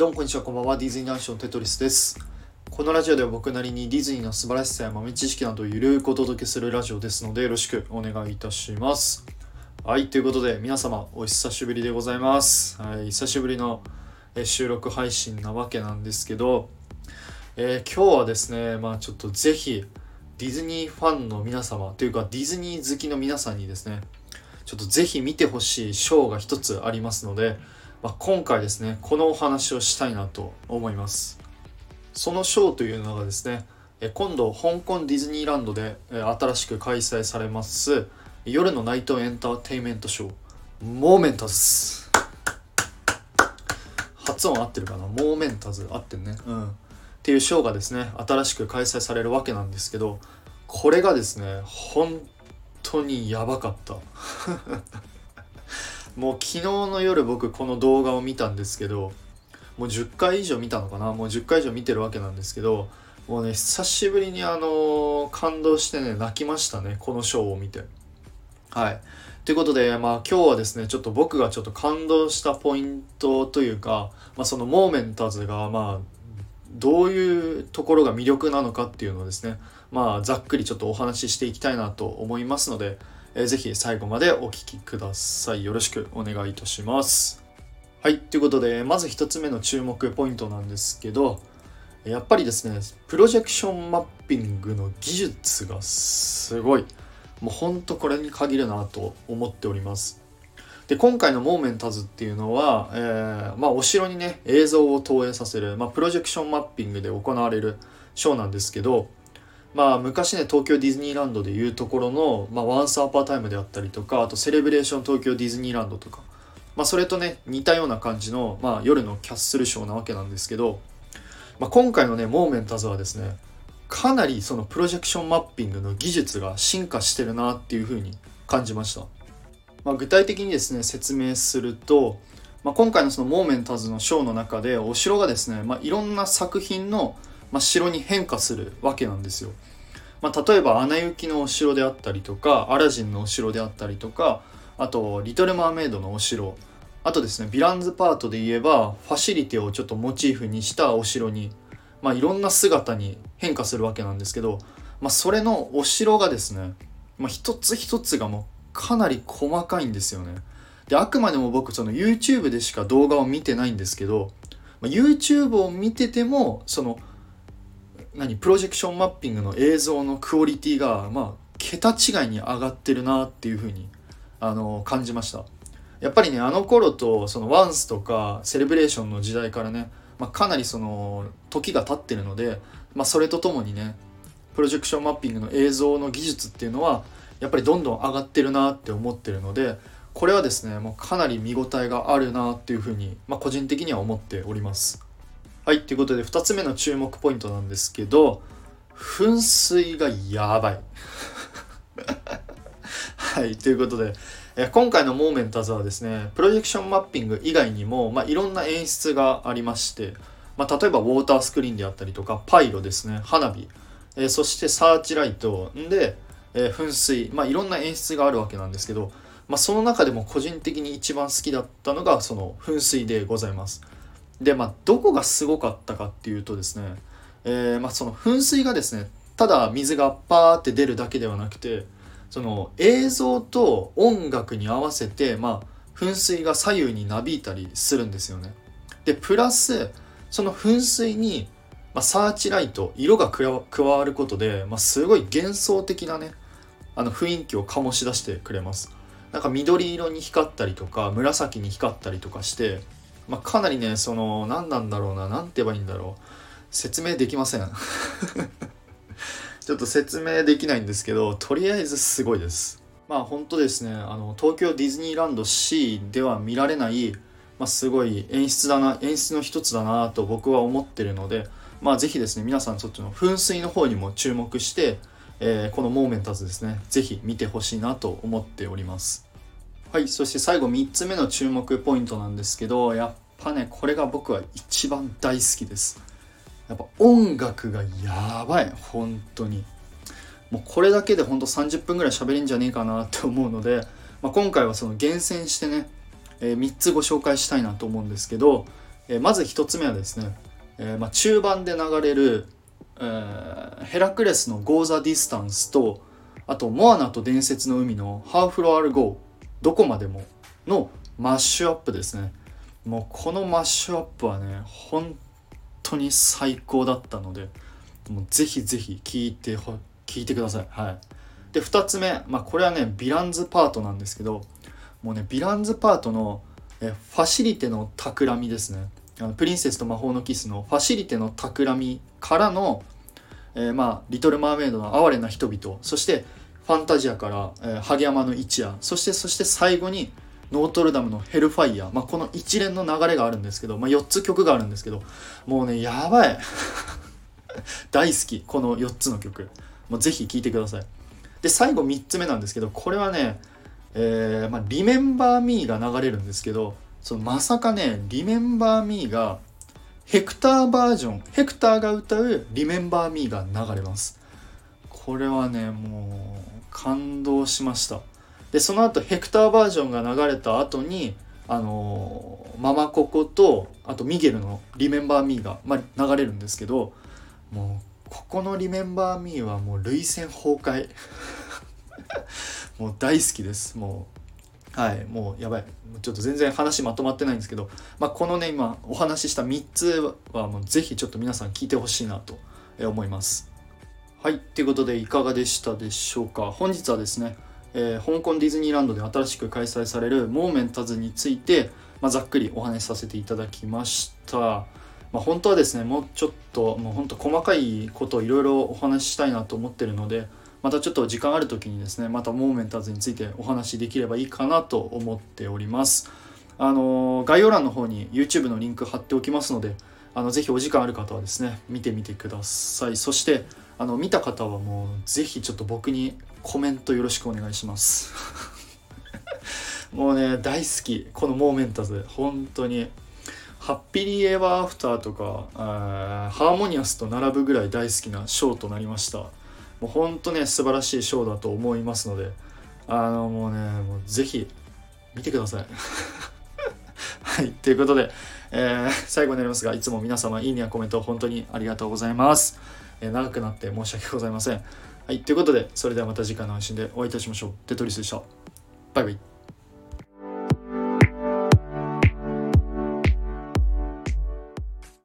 どうもこんにちは、こんばんは。ディズニー男子のテトリスです。このラジオでは僕なりにディズニーの素晴らしさや豆知識などをゆるくお届けするラジオですので、よろしくお願いいたします。はい、ということで、皆様、お久しぶりでございます。はい、久しぶりの収録配信なわけなんですけど、えー今日はですね、まあちょっとぜひ、ディズニーファンの皆様、というかディズニー好きの皆さんにですね、ちょっとぜひ見てほしいショーが一つありますので、まあ、今回ですねこのお話をしたいなと思います。そのショーというのがですね今度香港ディズニーランドで新しく開催されます夜のナイトエンターテインメントショーモーメンタズ。発音合ってるかな？モーメンタズ合ってるね。うん。っていうショーがですね新しく開催されるわけなんですけどこれがですね本当にやばかった。もう昨日の夜僕この動画を見たんですけどもう10回以上見たのかな？もう10回以上見てるわけなんですけどもうね久しぶりにあの感動してね泣きましたねこのショーを見て。はい。ということでまあ今日はですねちょっと僕がちょっと感動したポイントというか、まあ、そのモーメンタズがまあどういうところが魅力なのかっていうのをですねまあざっくりちょっとお話ししていきたいなと思いますのでえーぜひ最後までお聞きください。よろしくお願いいたします。はい、ということで、まず一つ目の注目ポイントなんですけど、やっぱりですね、プロジェクションマッピングの技術がすごい。もうほんとこれに限るなと思っております。で、今回のモーメンタズっていうのは、えーまあ、お城にね、映像を投影させる、まあ、プロジェクションマッピングで行われるショーなんですけど、まあ昔ね東京ディズニーランドでいうところの「まあ、ワンスアパータイム」であったりとかあと「セレブレーション東京ディズニーランド」とか、まあ、それとね似たような感じの、まあ、夜のキャッスルショーなわけなんですけど、まあ、今回のねモーメンタズはですねかなりそのプロジェクションマッピングの技術が進化してるなっていうふうに感じました、まあ、具体的にですね説明すると、まあ、今回のそのモーメンタズのショーの中でお城がですね、まあ、いろんな作品のまあ、城に変化するわけなんですよ。まあ、例えば「アナ雪」のお城であったりとか「アラジン」のお城であったりとかあと「リトル・マーメイド」のお城あとですねヴィランズパートで言えばファシリティをちょっとモチーフにしたお城に、まあ、いろんな姿に変化するわけなんですけど、まあ、それのお城がですね、まあ、一つ一つがもうかなり細かいんですよね。であくまでも僕その YouTube でしか動画を見てないんですけど、まあ、YouTube を見ててもその何プロジェクションマッピングの映像のクオリティがまあ桁違いに上がってるなっていうふうにあの感じました。やっぱりねあの頃とそのワンスとかセレブレーションの時代からね、まあ、かなりその時が経ってるので、まあ、それとともにねプロジェクションマッピングの映像の技術っていうのはやっぱりどんどん上がってるなって思ってるのでこれはですねもうかなり見応えがあるなっていうふうに、まあ、個人的には思っております。はい、ということで2つ目の注目ポイントなんですけど噴水がやばい。はい、ということでえ今回のモーメンタズはですねプロジェクションマッピング以外にも、まあ、いろんな演出がありまして、まあ、例えばウォータースクリーンであったりとかパイロですね花火、えそしてサーチライトで、え噴水、まあ、いろんな演出があるわけなんですけど、まあ、その中でも個人的に一番好きだったのがその噴水でございます。でまあどこがすごかったかっていうとですね、えーまあ、その噴水がですねただ水がパーって出るだけではなくてその映像と音楽に合わせて、まあ、噴水が左右になびいたりするんですよね。でプラスその噴水に、まあ、サーチライト色が加わることで、まあ、すごい幻想的なねあの雰囲気を醸し出してくれます。なんか緑色に光ったりとか紫に光ったりとかしてまあ、かなりねその何なんだろうな何て言えばいいんだろう。説明できません。ちょっと説明できないんですけどとりあえずすごいです。まあ本当ですねあの東京ディズニーランド C では見られない、まあ、すごい演出だな演出の一つだなと僕は思ってるのでまあぜひですね皆さんそっちの噴水の方にも注目して、えーこのモーメンタズですねぜひ見てほしいなと思っております。はい、そして最後3つ目の注目ポイントなんですけど、やっぱね、これが僕は一番大好きです。やっぱ音楽がやばい、本当に。もうこれだけで本当30分ぐらい喋れんじゃねえかなって思うので、まあ、今回はその厳選してね、え3つご紹介したいなと思うんですけど、えーまず1つ目はですね、えーまあ、中盤で流れる、えヘラクレスの Go the Distance とあとモアナと伝説の海の How Far I'll Go どこまでものマッシュアップですね。もうこのマッシュアップはね本当に最高だったのでもうぜひぜひ聞いてほ聞いてください。はい。で2つ目まあこれはねヴィランズパートなんですけどもうねヴィランズパートのえファシリテの企みですね。あのプリンセスと魔法のキスのファシリテの企みからの、えーまあ、リトル・マーメイドの哀れな人々そしてファンタジアから、えー、萩山の一夜そしてそして最後にノートルダムのヘルファイヤー、まあ、この一連の流れがあるんですけど、まあ、4つ曲があるんですけどもうねやばい。大好きこの4つの曲。もうぜひ聴いてください。で最後3つ目なんですけどこれはねえーまあ、リメンバー・ミーが流れるんですけどそのまさかねリメンバー・ミーがヘクターバージョンヘクターが歌うリメンバー・ミーが流れます。これはねもう感動しました。でその後ヘクターバージョンが流れた後にあのーママココとあとミゲルの「リメンバー・ミーが」ま、流れるんですけどもうここの「リメンバー・ミー」はもう涙腺崩壊。もう大好きです。もうはいもうやばい。ちょっと全然話まとまってないんですけど、まあ、このね今お話しした3つはもうぜひちょっと皆さん聞いてほしいなと思います。はいということでいかがでしたでしょうか。本日はですね、えー香港ディズニーランドで新しく開催されるモーメンタズについて、まあ、ざっくりお話しさせていただきました。まあ、本当はですねもうちょっともう本当細かいことをいろいろお話ししたいなと思ってるのでまたちょっと時間ある時にですねまたモーメンタズについてお話しできればいいかなと思っております。あの概要欄の方に YouTube のリンク貼っておきますのであのぜひお時間ある方はですね見てみてください。そしてあの見た方はもうぜひちょっと僕にコメントよろしくお願いします。もうね大好きこのモーメンタズ本当に。ハッピリーエバーアフターとかーハーモニアスと並ぶぐらい大好きなショーとなりました。もう本当ね素晴らしいショーだと思いますのであのもうねもうぜひ見てください。はいということで、えー最後になりますがいつも皆様いいねやコメント本当にありがとうございます、えー長くなって申し訳ございません。はいということでそれではまた次回の配信でお会いいたしましょう。テトリスでした。バイバイ。